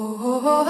ponta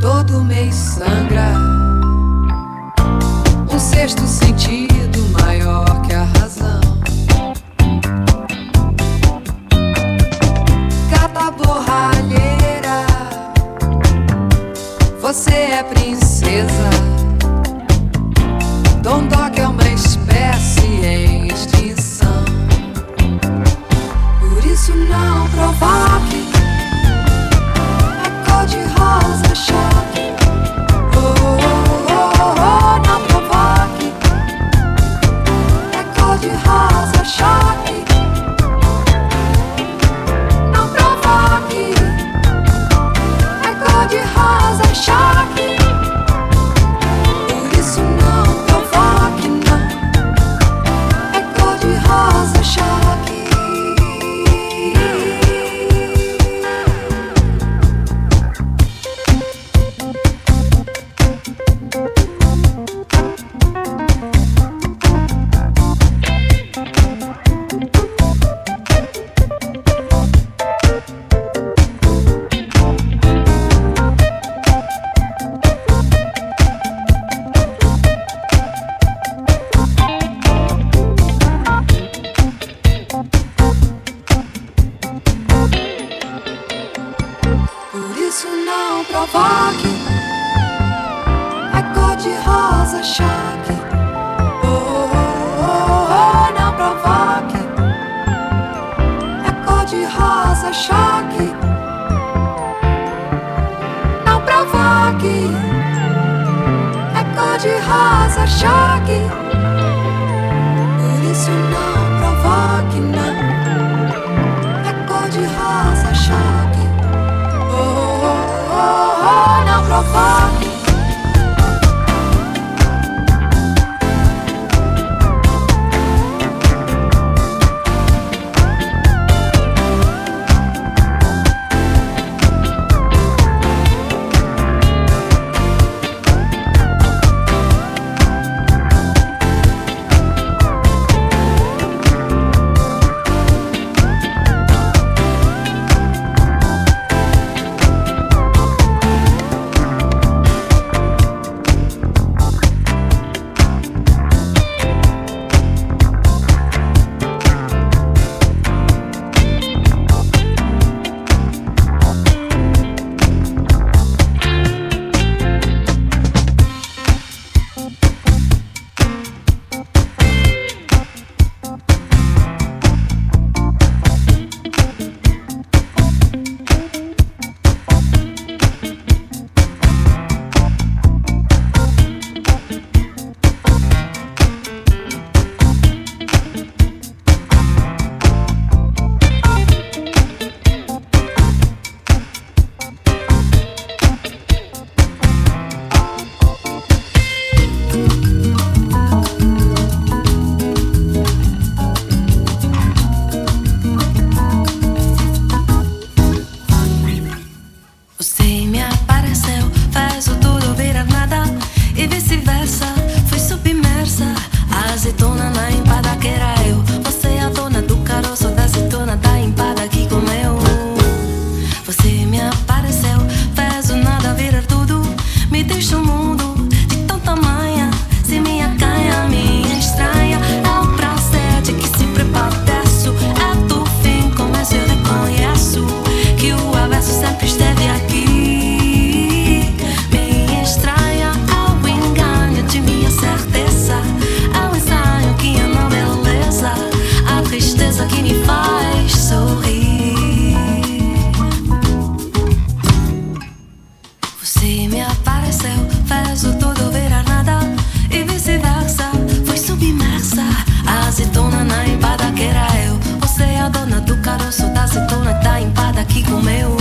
Todo mês sangra. Um sexto sentido maior que a razão. céu faz o todo virar nada e vice-versa. Foi submersa a azeitona na empada que era eu. Você é a dona do caroço da azeitona, da tá empada que comeu.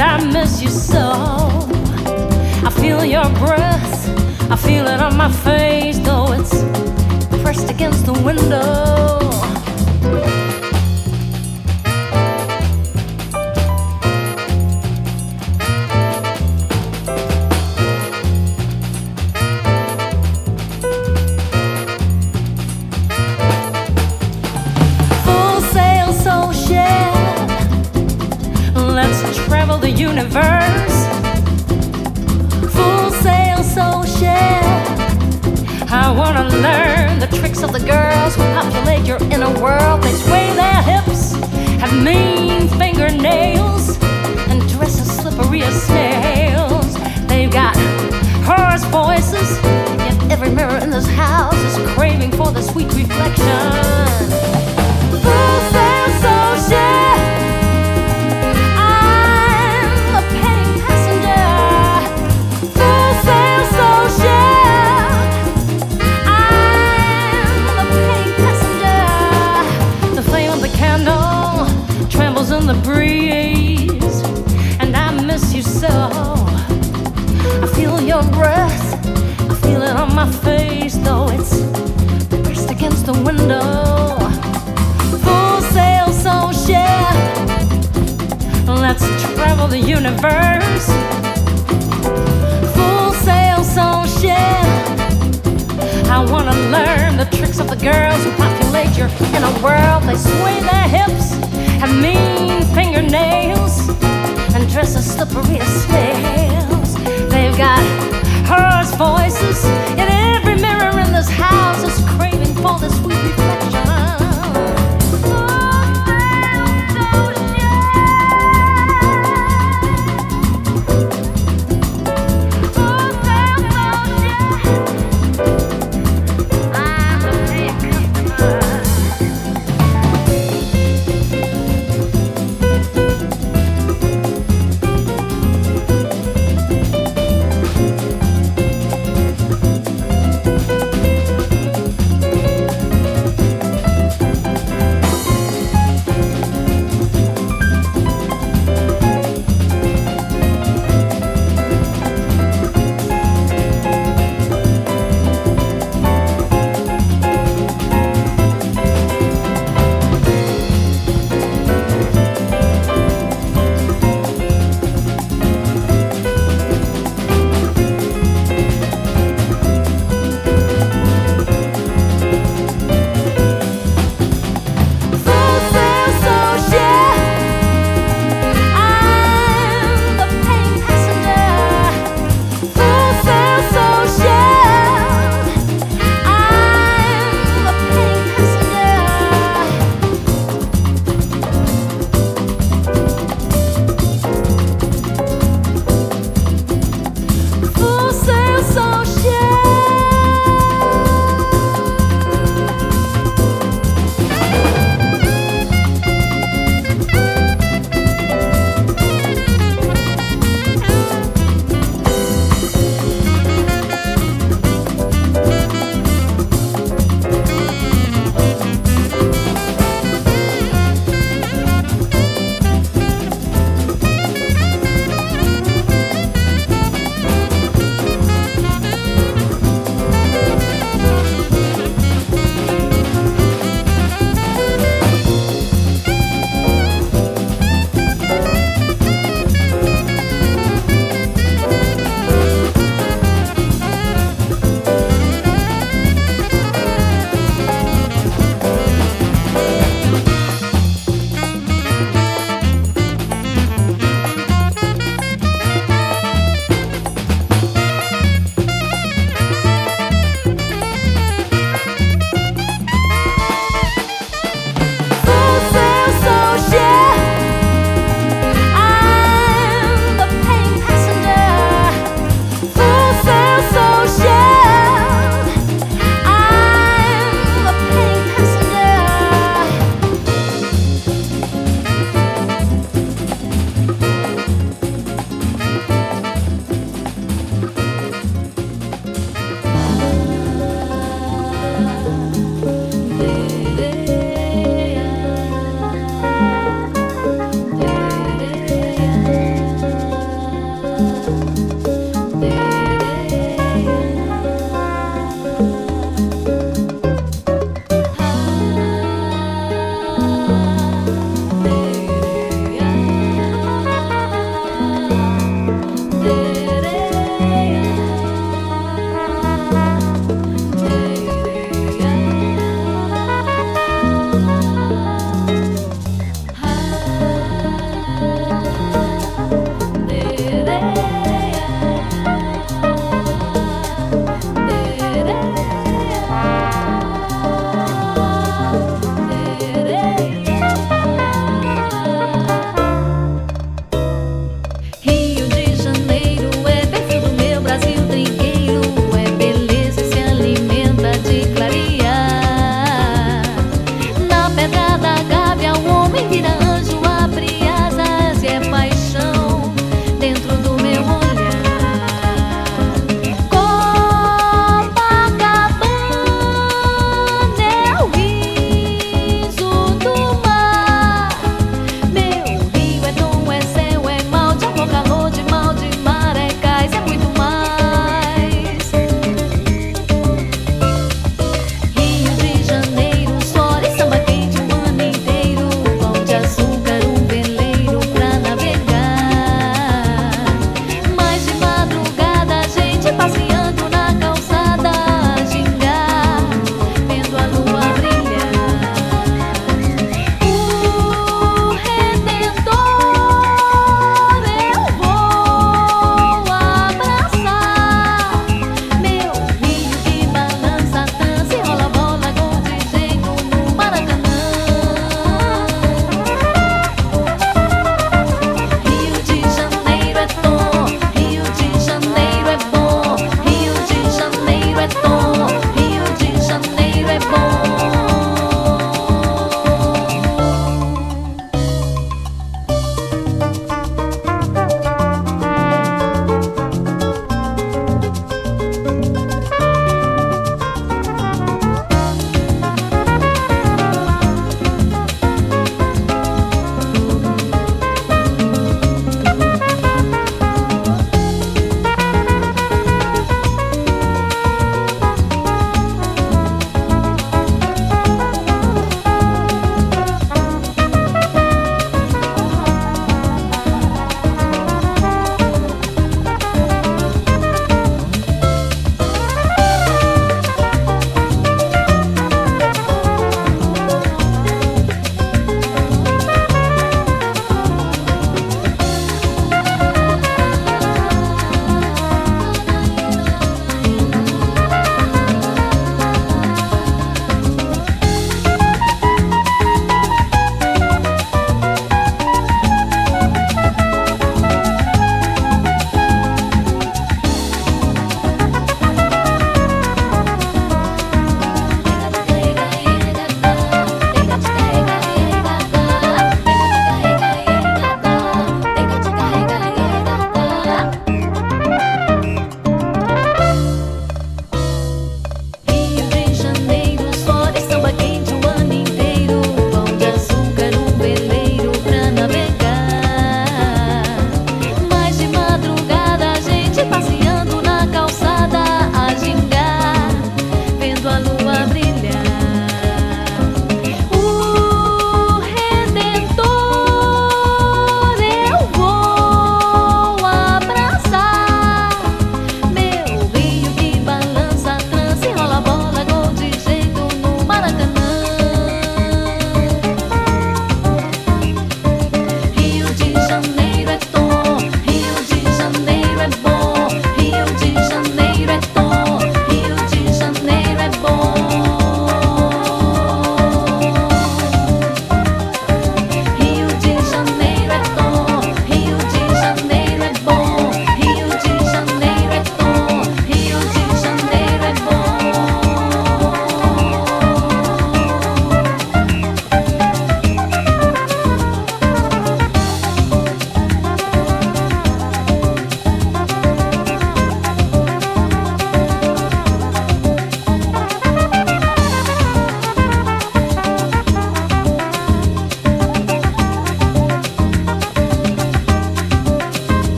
and I miss you so. I feel your breath, I feel it on my face, though it's pressed against the window.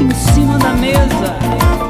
em cima da mesa.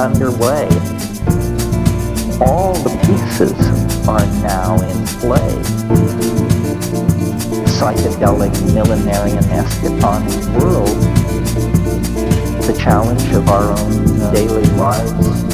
Underway. All the pieces are now in play. Psychedelic millenarianistic on world, the challenge of our own daily lives.